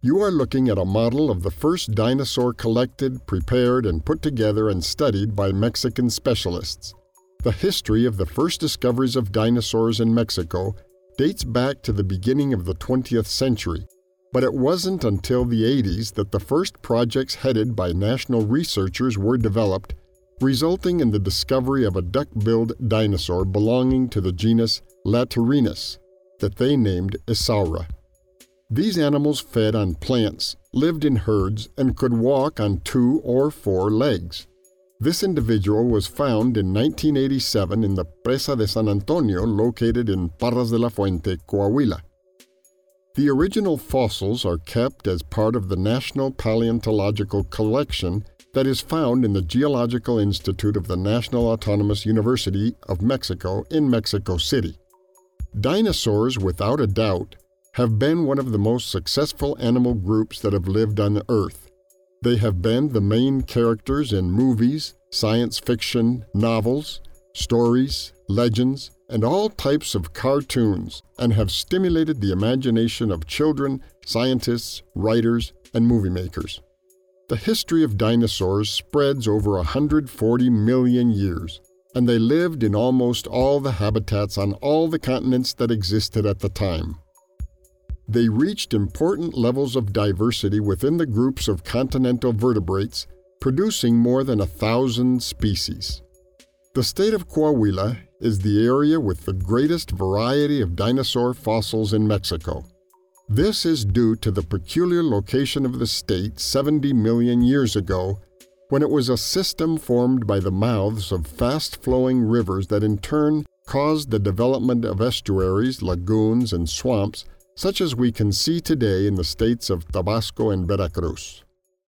You are looking at a model of the first dinosaur collected, prepared, and put together and studied by Mexican specialists. The history of the first discoveries of dinosaurs in Mexico dates back to the beginning of the 20th century, but it wasn't until the 80s that the first projects headed by national researchers were developed, resulting in the discovery of a duck billed dinosaur belonging to the genus Latirhinus that they named Isaura. These animals fed on plants, lived in herds, and could walk on two or four legs. This individual was found in 1987 in the Presa de San Antonio located in Parras de la Fuente, Coahuila. The original fossils are kept as part of the National Paleontological Collection that is found in the Geological Institute of the National Autonomous University of Mexico in Mexico City. Dinosaurs, without a doubt, have been one of the most successful animal groups that have lived on the Earth. They have been the main characters in movies, science fiction, novels, stories, legends, and all types of cartoons, and have stimulated the imagination of children, scientists, writers, and movie makers. The history of dinosaurs spreads over 140 million years, and they lived in almost all the habitats on all the continents that existed at the time. They reached important levels of diversity within the groups of continental vertebrates, producing more than a thousand species. The state of Coahuila is the area with the greatest variety of dinosaur fossils in Mexico. This is due to the peculiar location of the state 70 million years ago, when it was a system formed by the mouths of fast flowing rivers that in turn caused the development of estuaries, lagoons, and swamps such as we can see today in the states of Tabasco and Veracruz.